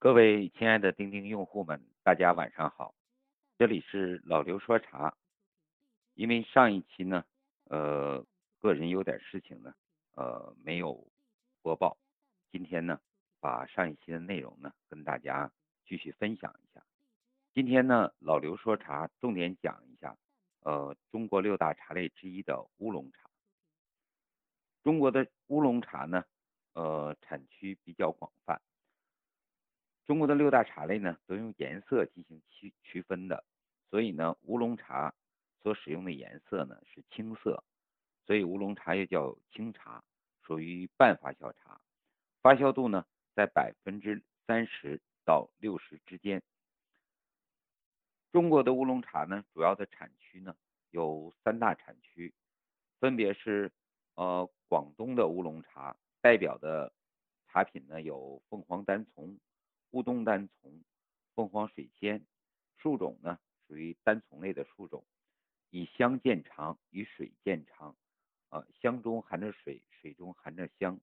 各位亲爱的钉钉用户们，大家晚上好，这里是老刘说茶。因为上一期呢，呃，个人有点事情呢，呃，没有播报。今天呢，把上一期的内容呢，跟大家继续分享一下。今天呢，老刘说茶重点讲一下，呃，中国六大茶类之一的乌龙茶。中国的乌龙茶呢，呃，产区比较广泛。中国的六大茶类呢，都用颜色进行区区分的，所以呢，乌龙茶所使用的颜色呢是青色，所以乌龙茶又叫青茶，属于半发酵茶，发酵度呢在百分之三十到六十之间。中国的乌龙茶呢，主要的产区呢有三大产区，分别是呃广东的乌龙茶，代表的茶品呢有凤凰单丛。乌冬单丛、凤凰水仙，树种呢属于单丛类的树种，以香见长，以水见长，啊，香中含着水，水中含着香。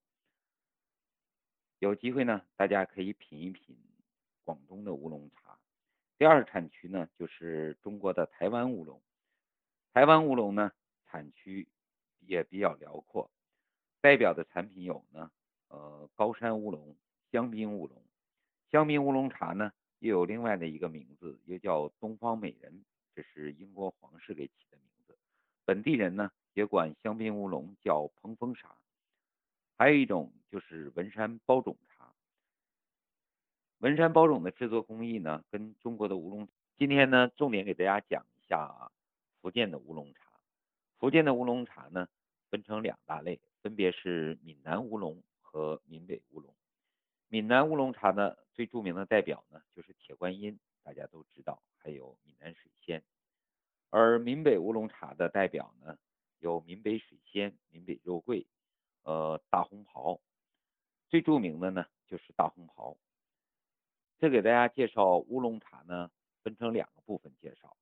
有机会呢，大家可以品一品广东的乌龙茶。第二产区呢，就是中国的台湾乌龙。台湾乌龙呢，产区也比较辽阔，代表的产品有呢，呃，高山乌龙、香槟乌龙。香槟乌龙茶呢，又有另外的一个名字，又叫东方美人，这是英国皇室给起的名字。本地人呢，也管香槟乌龙叫蓬风茶。还有一种就是文山包种茶。文山包种的制作工艺呢，跟中国的乌龙。今天呢，重点给大家讲一下啊福建的乌龙茶。福建的乌龙茶呢，分成两大类，分别是闽南乌龙和闽北乌龙。闽南乌龙茶呢，最著名的代表呢就是铁观音，大家都知道，还有闽南水仙。而闽北乌龙茶的代表呢，有闽北水仙、闽北肉桂，呃，大红袍。最著名的呢就是大红袍。这给大家介绍乌龙茶呢，分成两个部分介绍。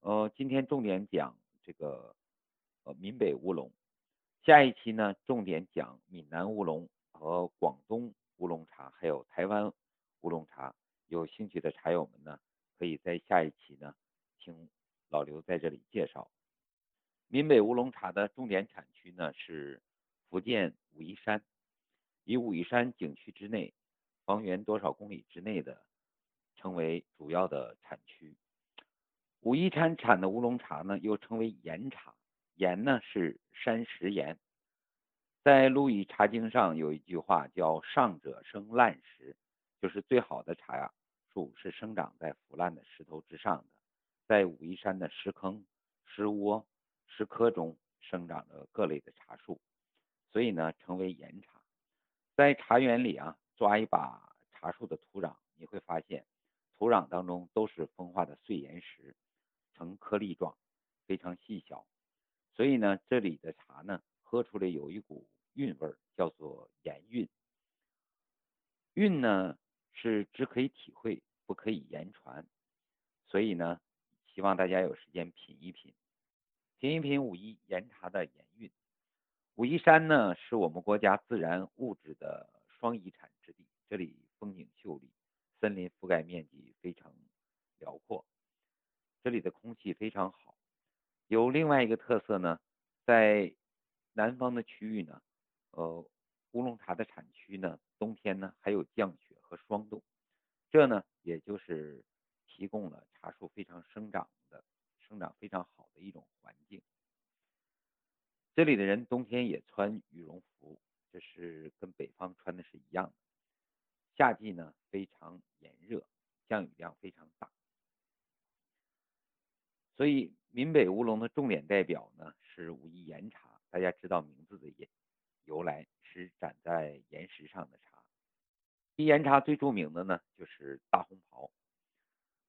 呃，今天重点讲这个呃闽北乌龙，下一期呢重点讲闽南乌龙和广东。乌龙茶还有台湾乌龙茶，有兴趣的茶友们呢，可以在下一期呢听老刘在这里介绍。闽北乌龙茶的重点产区呢是福建武夷山，以武夷山景区之内，方圆多少公里之内的称为主要的产区。武夷山产的乌龙茶呢又称为岩茶，岩呢是山石岩。在《陆羽茶经》上有一句话叫“上者生烂石”，就是最好的茶呀树是生长在腐烂的石头之上的。在武夷山的石坑、石窝、石刻中生长着各类的茶树，所以呢称为岩茶。在茶园里啊，抓一把茶树的土壤，你会发现土壤当中都是风化的碎岩石，呈颗粒状，非常细小。所以呢，这里的茶呢。喝出来有一股韵味儿，叫做言韵。韵呢是只可以体会，不可以言传。所以呢，希望大家有时间品一品，品一品武夷岩茶的言韵。武夷山呢是我们国家自然物质的双遗产之地，这里风景秀丽，森林覆盖面积非常辽阔，这里的空气非常好。有另外一个特色呢，在南方的区域呢，呃，乌龙茶的产区呢，冬天呢还有降雪和霜冻，这呢也就是提供了茶树非常生长的、生长非常好的一种环境。这里的人冬天也穿羽绒服，这是跟北方穿的是一样的。夏季呢非常炎热，降雨量非常大，所以闽北乌龙的重点代表呢是武夷岩茶。大家知道名字的由由来是长在岩石上的茶。岩茶最著名的呢就是大红袍，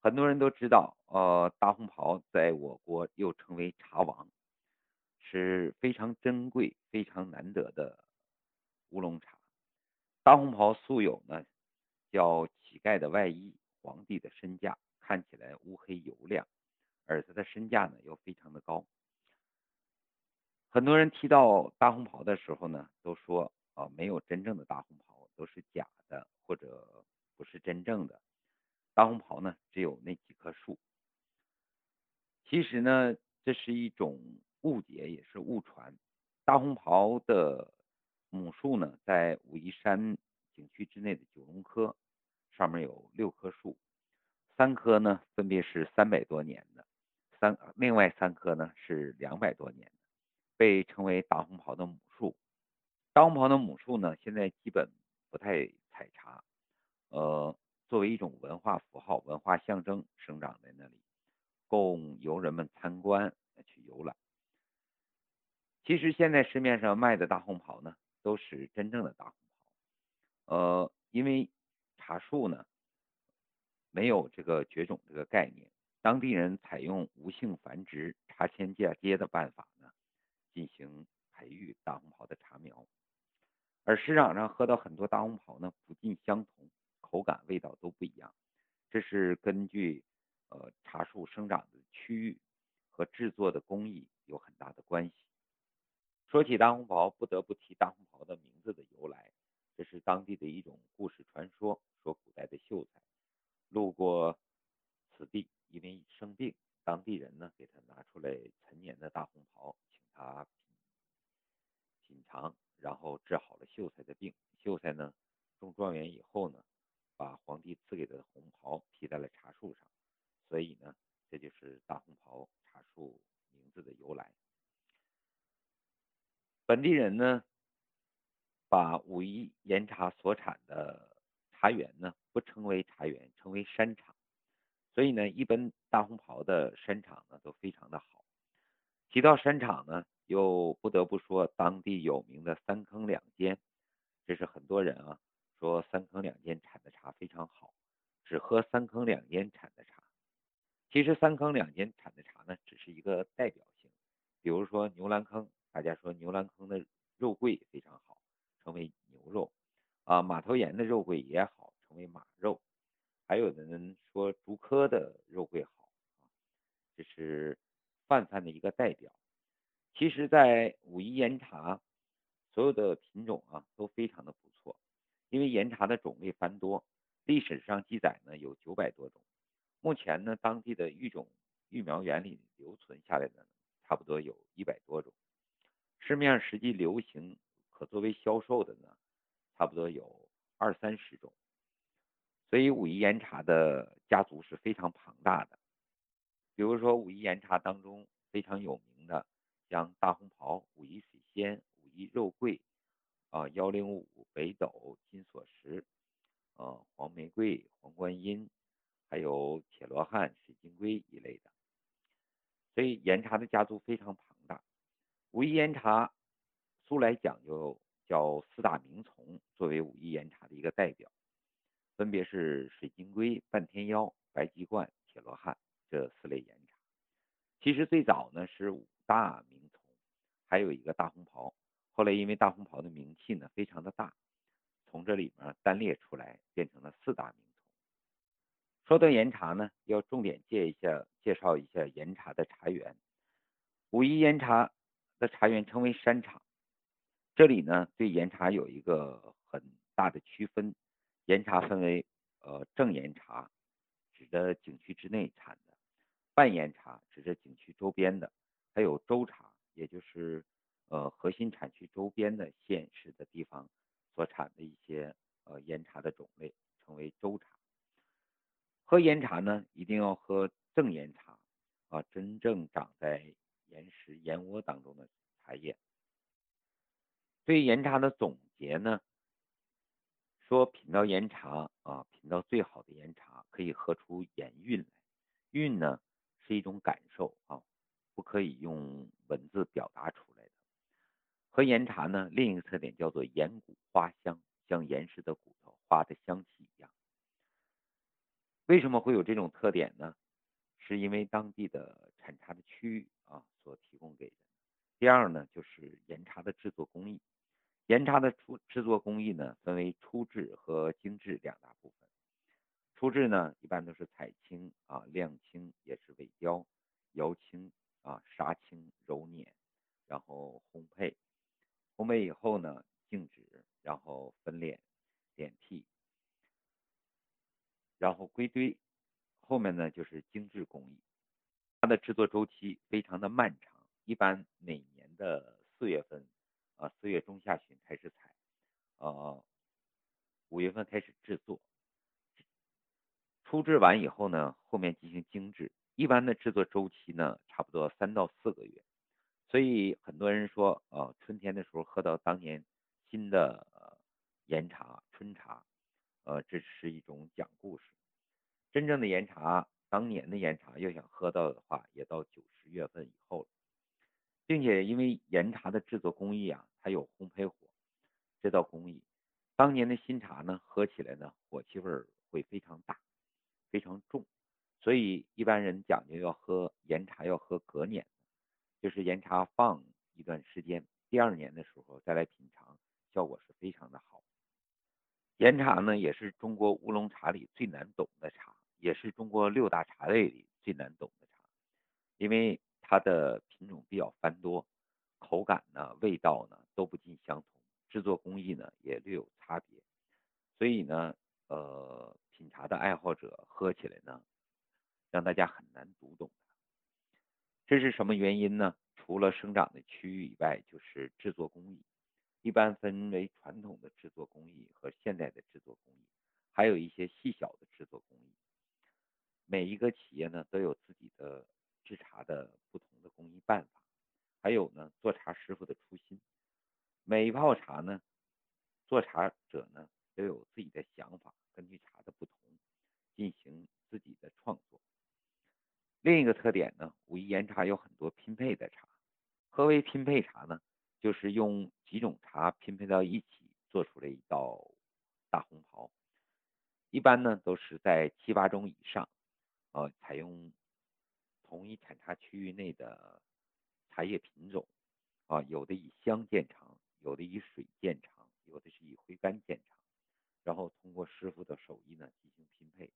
很多人都知道，呃，大红袍在我国又称为茶王，是非常珍贵、非常难得的乌龙茶。大红袍素有呢叫乞丐的外衣、皇帝的身价，看起来乌黑油亮，而它的身价呢又非常的高。很多人提到大红袍的时候呢，都说啊没有真正的大红袍，都是假的或者不是真正的大红袍呢，只有那几棵树。其实呢，这是一种误解，也是误传。大红袍的母树呢，在武夷山景区之内的九龙科，上面有六棵树，三棵呢分别是三百多年的，三另外三棵呢是两百多年的，被称为大红袍的母树。大红袍的母树呢，现在基本不太采茶，呃，作为一种文化符号、文化象征生长在那里，供游人们参观去游览。其实现在市面上卖的大红袍呢，都是真正的大红袍，呃，因为茶树呢没有这个绝种这个概念，当地人采用无性繁殖、茶前嫁接的办法，进行培育大红袍的茶苗。而市场上喝到很多大红袍呢，不尽相同，口感、味道都不一样。这是根据呃茶树生长的区域和制作的工艺有很大的关系。说起大红袍，不得不提大红袍的名字的由来。这是当地的一种故事传说，说古代的秀才路过此地，因为生病，当地人呢给他拿出来陈年的大红袍，请他品尝。然后治好了秀才的病。秀才呢中状元以后呢，把皇帝赐给的红袍披在了茶树上，所以呢，这就是大红袍茶树名字的由来。本地人呢，把武夷岩茶所产的茶园呢，不称为茶园，称为山场。所以呢，一般大红袍的山场呢都非常的好。提到山场呢。又不得不说当地有名的三坑两间，这是很多人啊说三坑两间产的茶非常好，只喝三坑两间产的茶。其实三坑两间产的茶呢，只是一个代表性。比如说牛栏坑，大家说牛栏坑的肉桂非常好，称为牛肉啊；马头岩的肉桂也好，称为马肉。还有的人说竹科的肉桂好啊，这是泛泛的一个代表。其实，在武夷岩茶，所有的品种啊都非常的不错，因为岩茶的种类繁多，历史上记载呢有九百多种。目前呢，当地的育种育苗园里留存下来的差不多有一百多种，市面上实际流行可作为销售的呢，差不多有二三十种。所以武夷岩茶的家族是非常庞大的。比如说武夷岩茶当中非常有名的。像大红袍、武夷水仙、武夷肉桂，啊幺零五、北斗、金锁石，啊黄玫瑰、黄观音，还有铁罗汉、水晶龟一类的。所以岩茶的家族非常庞。武夷岩茶素来讲究叫四大名丛，作为武夷岩茶的一个代表，分别是水晶龟、半天妖、白鸡冠、铁罗汉这四类岩茶。其实最早呢是五大名丛。还有一个大红袍，后来因为大红袍的名气呢非常的大，从这里面单列出来变成了四大名丛。说到岩茶呢，要重点介一下介绍一下岩茶的茶园。武夷岩茶的茶园称为山场，这里呢对岩茶有一个很大的区分，岩茶分为呃正岩茶，指的景区之内产的；半岩茶指着景区周边的；还有周茶。也就是，呃，核心产区周边的县市的地方所产的一些呃岩茶的种类，称为州茶。喝岩茶呢，一定要喝正岩茶，啊，真正长在岩石岩窝当中的茶叶。对岩茶的总结呢，说品到岩茶啊，品到最好的岩茶，可以喝出岩韵来。韵呢，是一种感受啊。不可以用文字表达出来的。喝岩茶呢，另一个特点叫做岩骨花香，像岩石的骨头、花的香气一样。为什么会有这种特点呢？是因为当地的产茶的区域啊所提供给的。第二呢，就是岩茶的制作工艺。岩茶的出制作工艺呢，分为初制和精制两大部分。初制呢，一般都是采青啊、晾青，也是尾雕、摇青。啊，杀青、揉捻，然后烘焙，烘焙以后呢，静止，然后分敛、点剔。然后归堆，后面呢就是精制工艺。它的制作周期非常的漫长，一般每年的四月份，啊四月中下旬开始采，呃五月份开始制作，初制完以后呢，后面进行精制。一般的制作周期呢，差不多三到四个月。所以很多人说，呃春天的时候喝到当年新的岩茶、春茶，呃这是一种讲故事。真正的岩茶。当年的岩茶要想喝到的话，也到九十月份以后了，并且因为岩茶的制作工艺啊，它有烘焙火这道工艺，当年的新茶呢，喝起来呢，火气味会非常大，非常重，所以一般人讲究要喝岩茶要喝隔年，就是岩茶放一段时间，第二年的时候再来品尝，效果是非常的好。岩茶呢，也是中国乌龙茶里最难懂的茶。也是中国六大茶类里最难懂的茶，因为它的品种比较繁多，口感呢、味道呢都不尽相同，制作工艺呢也略有差别，所以呢，呃，品茶的爱好者喝起来呢，让大家很难读懂它。这是什么原因呢？除了生长的区域以外，就是制作工艺，一般分为传统的制作工艺和现代的制作工艺，还有一些细小的制作工艺。每一个企业呢都有自己的制茶的不同的工艺办法，还有呢做茶师傅的初心。每一泡茶呢，做茶者呢都有自己的想法，根据茶的不同进行自己的创作。另一个特点呢，武夷岩茶有很多拼配的茶。何为拼配茶呢？就是用几种茶拼配到一起做出了一道大红袍。一般呢都是在七八种以上。呃，采用同一产茶区域内的茶叶品种，啊，有的以香见长，有的以水见长，有的是以回甘见长，然后通过师傅的手艺呢进行拼配，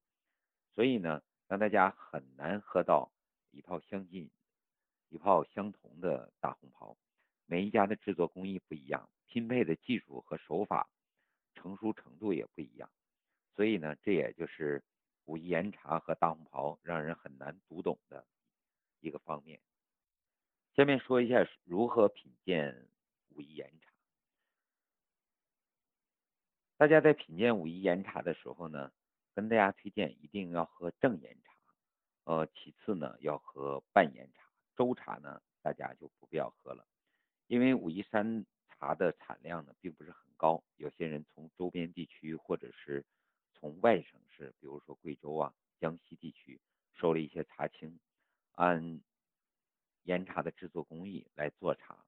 所以呢，让大家很难喝到一泡相近、一泡相同的大红袍。每一家的制作工艺不一样，拼配的技术和手法成熟程度也不一样，所以呢，这也就是。武夷岩茶和大红袍让人很难读懂的一个方面。下面说一下如何品鉴武夷岩茶。大家在品鉴武夷岩茶的时候呢，跟大家推荐一定要喝正岩茶，呃，其次呢要喝半岩茶，周茶呢大家就不必要喝了，因为武夷山茶的产量呢并不是很高，有些人从周边地区或者是。从外省市，比如说贵州啊、江西地区收了一些茶青，按岩茶的制作工艺来做茶。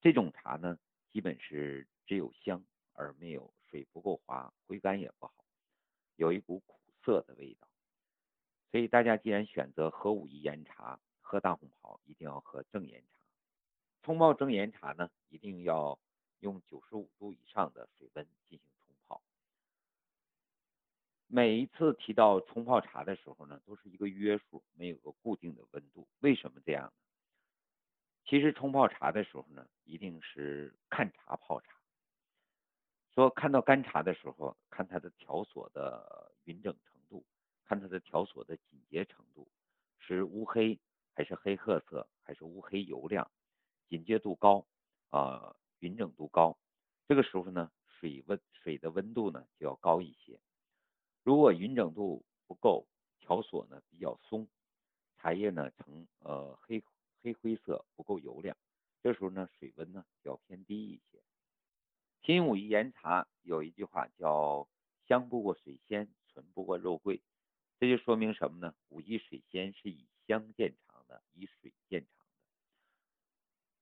这种茶呢，基本是只有香而没有水不够滑，回甘也不好，有一股苦涩的味道。所以大家既然选择喝武夷岩茶、喝大红袍，一定要喝正岩茶。冲泡正岩茶呢，一定要用九十五度以上的水温进行。每一次提到冲泡茶的时候呢，都是一个约束，没有个固定的温度。为什么这样呢？其实冲泡茶的时候呢，一定是看茶泡茶。说看到干茶的时候，看它的条索的匀整程度，看它的条索的紧结程度，是乌黑还是黑褐色，还是乌黑油亮，紧结度高啊，匀整度高。这个时候呢，水温水的温度呢就要高一些。如果匀整度不够，条索呢比较松，茶叶呢呈呃黑黑灰色，不够油亮，这时候呢水温呢要偏低一些。新武夷岩茶有一句话叫“香不过水仙，醇不过肉桂”，这就说明什么呢？武夷水仙是以香见长的，以水见长的。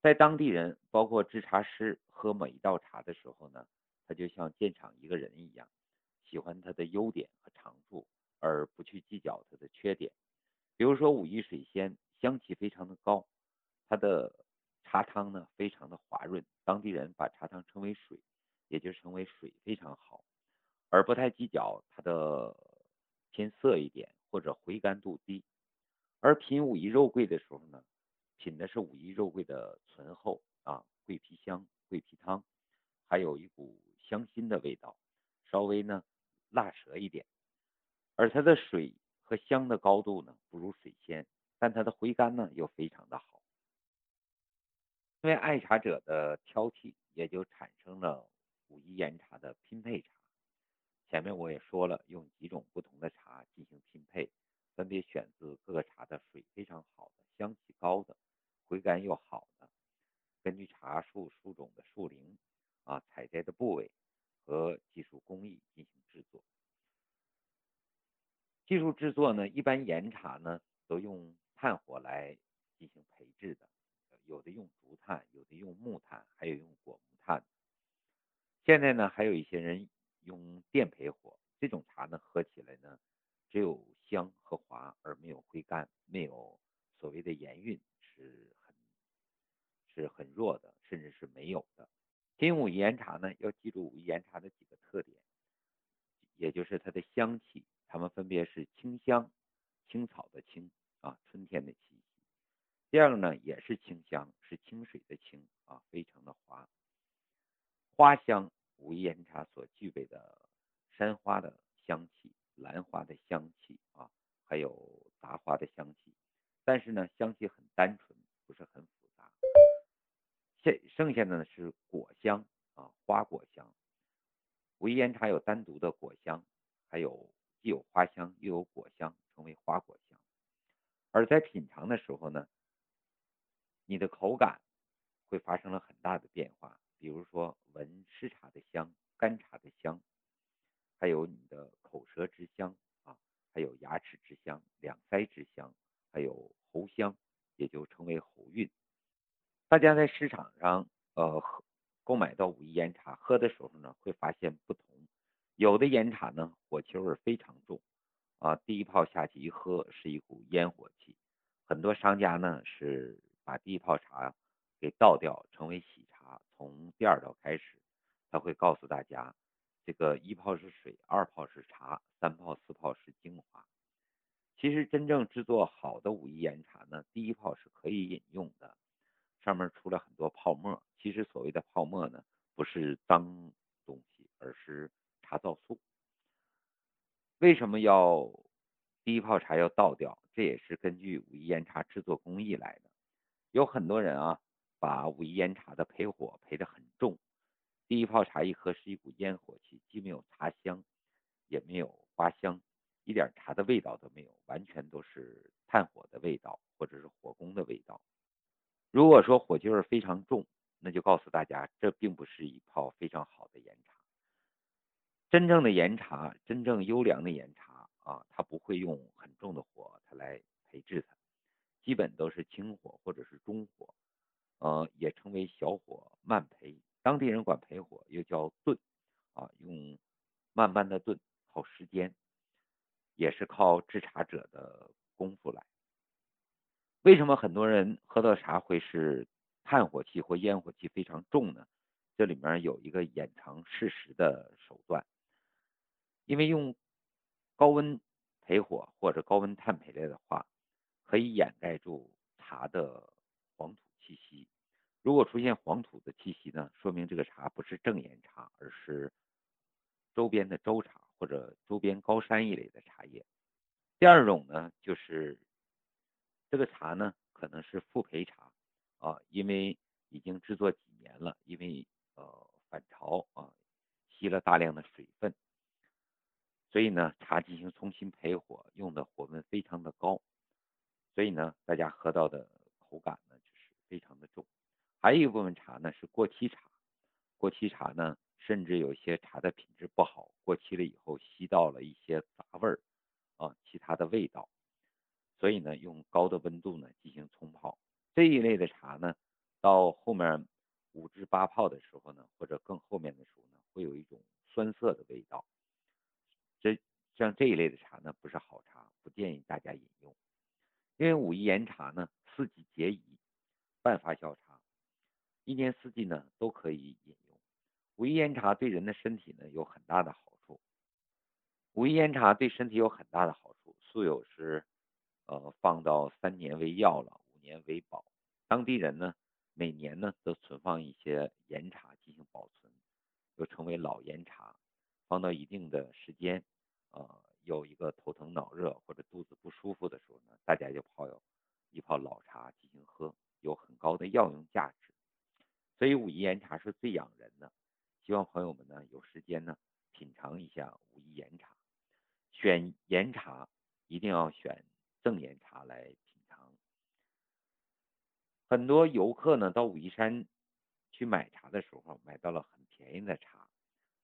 在当地人，包括制茶师喝每一道茶的时候呢，他就像鉴赏一个人一样。喜欢它的优点和长处，而不去计较它的缺点。比如说武夷水仙，香气非常的高，它的茶汤呢非常的滑润，当地人把茶汤称为水，也就称为水非常好，而不太计较它的偏涩一点或者回甘度低。而品武夷肉桂的时候呢，品的是武夷肉桂的醇厚啊，桂皮香、桂皮汤，还有一股香辛的味道，稍微呢。辣舌一点，而它的水和香的高度呢不如水仙，但它的回甘呢又非常的好。因为爱茶者的挑剔，也就产生了武夷岩茶的拼配茶。前面我也说了，用几种不同的茶进行拼配，分别选自各个茶的水非常好的、香气高的、回甘又好的，根据茶树树种的树龄啊、采摘的部位和技术工艺进行制作。技术制作呢，一般岩茶呢都用炭火来进行焙制的，有的用竹炭，有的用木炭，还有用果木炭。现在呢，还有一些人。用电焙火，这种茶呢，喝起来呢，只有香和滑，而没有回甘，没有所谓的盐韵，是很是很弱的，甚至是没有的。金武岩茶呢，要记住武夷岩茶的几个特点，也就是它的香气，它们分别是清香，青草的青啊，春天的气息。第二个呢，也是清香，是清水的清啊，非常的滑，花香。武夷岩茶所具备的山花的香气、兰花的香气啊，还有杂花的香气，但是呢，香气很单纯，不是很复杂。剩剩下的呢是果香啊，花果香。武夷岩茶有单独的果香，还有既有花香又有果香，称为花果香。而在品尝的时候呢，你的口感会发生了很大的变化。比如说，闻湿茶的香、干茶的香，还有你的口舌之香啊，还有牙齿之香、两腮之香，还有喉香，也就称为喉韵。大家在市场上呃购买到武夷岩茶喝的时候呢，会发现不同。有的岩茶呢，火气味非常重啊，第一泡下去一喝是一股烟火气。很多商家呢是把第一泡茶给倒掉，成为喜茶。从第二道开始，他会告诉大家，这个一泡是水，二泡是茶，三泡四泡是精华。其实真正制作好的武夷岩茶呢，第一泡是可以饮用的，上面出了很多泡沫。其实所谓的泡沫呢，不是脏东西，而是茶皂素。为什么要第一泡茶要倒掉？这也是根据武夷岩茶制作工艺来的。有很多人啊。把武夷岩茶的焙火焙得很重，第一泡茶一喝是一股烟火气，既没有茶香，也没有花香，一点茶的味道都没有，完全都是炭火的味道或者是火攻的味道。如果说火气味非常重，那就告诉大家，这并不是一泡非常好的岩茶。真正的岩茶，真正优良的岩茶啊，它不会用很重的火它来培制它，基本都是轻火或者是中火。呃，也称为小火慢培，当地人管培火又叫炖，啊，用慢慢的炖，靠时间，也是靠制茶者的功夫来。为什么很多人喝到茶会是炭火气或烟火气非常重呢？这里面有一个掩藏事实的手段，因为用高温焙火或者高温炭焙类的话，可以掩盖住茶的黄土。气息，如果出现黄土的气息呢，说明这个茶不是正岩茶，而是周边的周茶或者周边高山一类的茶叶。第二种呢，就是这个茶呢可能是复焙茶，因为已经制作几年了，因为呃反潮啊吸了大量的水分，所以呢茶进行重新焙火，用的火温非常的高，所以呢大家喝到的口感呢就是。非常的重，还有一部分茶呢是过期茶，过期茶呢甚至有些茶的品质不好，过期了以后吸到了一些杂味儿啊，其他的味道，所以呢用高的温度呢进行冲泡，这一类的茶呢到后面五至八泡的时候呢，或者更后面的时候呢，会有一种酸涩的味道，这像这一类的茶呢不是好茶，不建议大家饮用，因为武夷岩茶呢四季皆宜。半发酵茶，一年四季呢都可以饮用。武夷岩茶对人的身体呢有很大的好处。武夷岩茶对身体有很大的好处，素有是呃放到三年为药了，五年为宝。当地人呢每年呢都存放一些岩茶进行保存，又称为老岩茶，放到一定的时间，呃有一个头疼脑热或者肚子不舒服的时候呢，大家就泡一泡老茶进行喝，有很高的药用价值。所以武夷岩茶是最养人的。希望朋友们呢有时间呢品尝一下武夷岩茶。选岩茶一定要选正岩茶来。很多游客呢到武夷山去买茶的时候，买到了很便宜的茶，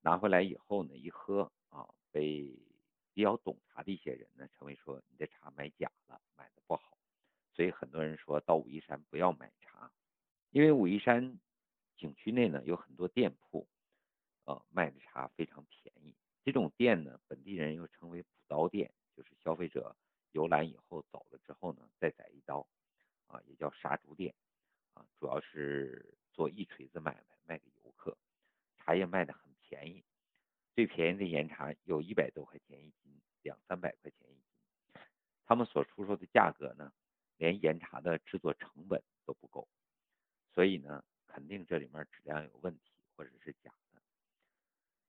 拿回来以后呢一喝啊，被比较懂茶的一些人呢称为说你的茶买假了，买的不好。所以很多人说到武夷山不要买茶，因为武夷山景区内呢有很多店铺，呃卖的茶非常便宜。这种店呢，本地人又称为补刀店，就是消费者游览以后走了之后呢，再宰一刀，啊，也叫杀猪店，啊，主要是做一锤子买卖，卖给游客。茶叶卖的很便宜，最便宜的岩茶有一百多块钱一斤，两三百块钱一斤。他们所出售的价格呢，连岩茶的制作成本都不够，所以呢，肯定这里面质量有问题，或者是假的。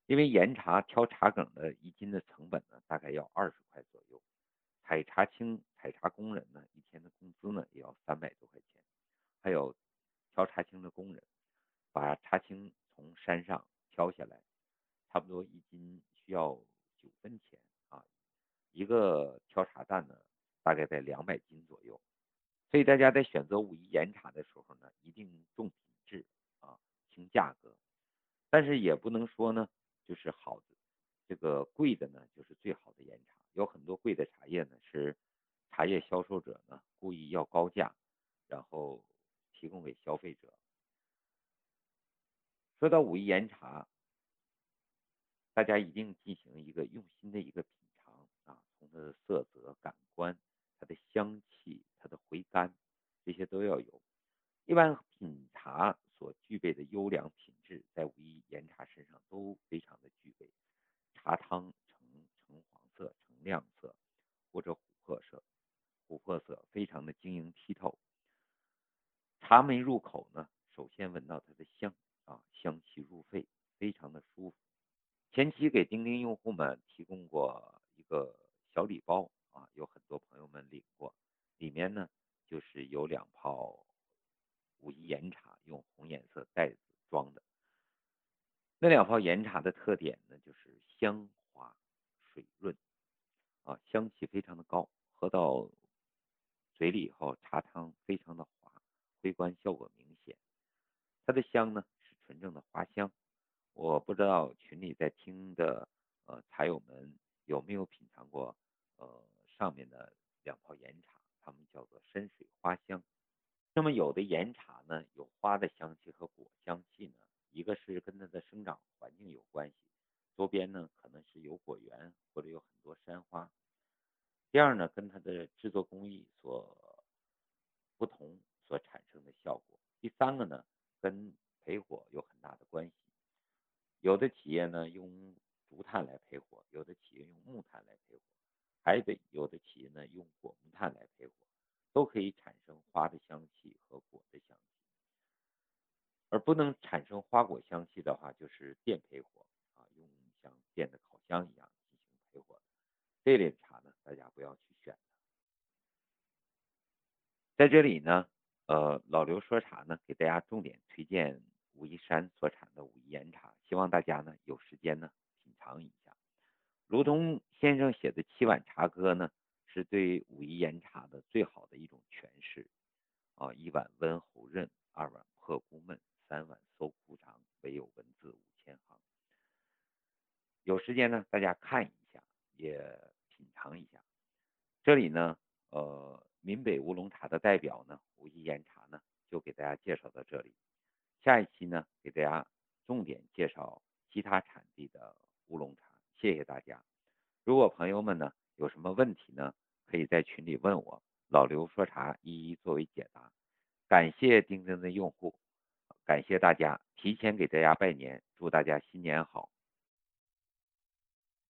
因为岩茶挑茶梗的一斤的成本呢，大概要二十块左右。采茶青、采茶工人呢，一天的工资呢也要三百多块钱。还有挑茶青的工人，把茶青从山上挑下来，差不多一斤需要九分钱啊。一个挑茶担呢，大概在两百斤左右。所以大家在选择武夷岩茶的时候呢，一定重品质啊，轻价格。但是也不能说呢。就是好的，这个贵的呢，就是最好的岩茶。有很多贵的茶叶呢，是茶叶销售者呢故意要高价，然后提供给消费者。说到武夷岩茶，大家一定进行一个用心的一个品尝啊，从它的色泽、感官、它的香气、它的回甘，这些都要有。一般品茶。所具备的优良品质，在武夷岩茶身上都非常的具备。茶汤呈橙黄色、呈亮色或者琥珀色，琥珀色非常的晶莹剔透。茶没入口呢，首先闻到它的香啊，香气入肺，非常的舒服。前期给钉钉用户们提供过一个小礼包啊，有很多朋友们领过，里面呢就是有两泡。武夷岩茶用红颜色袋子装的，那两泡岩茶的特点呢，就是香滑、水润，啊，香气非常的高，喝到嘴里以后，茶汤非常的滑，回甘效果明显。它的香呢是纯正的花香，我不知道群里在听的呃茶友们有没有品尝过呃上面的两泡岩茶，它们叫做深水花香。那么有的岩茶呢，有花的香气和果香气呢，一个是跟它的生长环有关系，周边呢可能是有果园或者有很多山花。第二呢，跟它的制作工艺所不同所产生的效果。第三个呢，跟焙火有很大的关系。有的企业呢用竹炭来焙火，有的企业用木炭来焙火，还得有的企业呢用果木炭来焙火。都可以产生花的香气和果的香气，而不能产生花果香气的话，就是电焙火啊，用像电的烤箱一样进行焙火这类茶呢，大家不要去选。在这里呢，呃，老刘说茶呢，给大家重点推荐武夷山所产的武夷岩茶，希望大家呢有时间呢品尝一下。卢同先生写的《七碗茶歌》呢。是对武夷岩茶的最好的一种诠释啊！一碗温喉润，二碗破骨闷，三碗搜枯肠，唯有文字五千行。有时间呢，大家看一下，也品尝一下。这里呢，呃，闽北乌龙茶的代表呢，武夷岩茶呢，就给大家介绍到这里。下一期呢，给大家重点介绍其他产地的乌龙茶。谢谢大家。如果朋友们呢有什么问题呢？可以在群里问我，老刘说茶一一作为解答。感谢钉钉的用户，感谢大家，提前给大家拜年，祝大家新年好。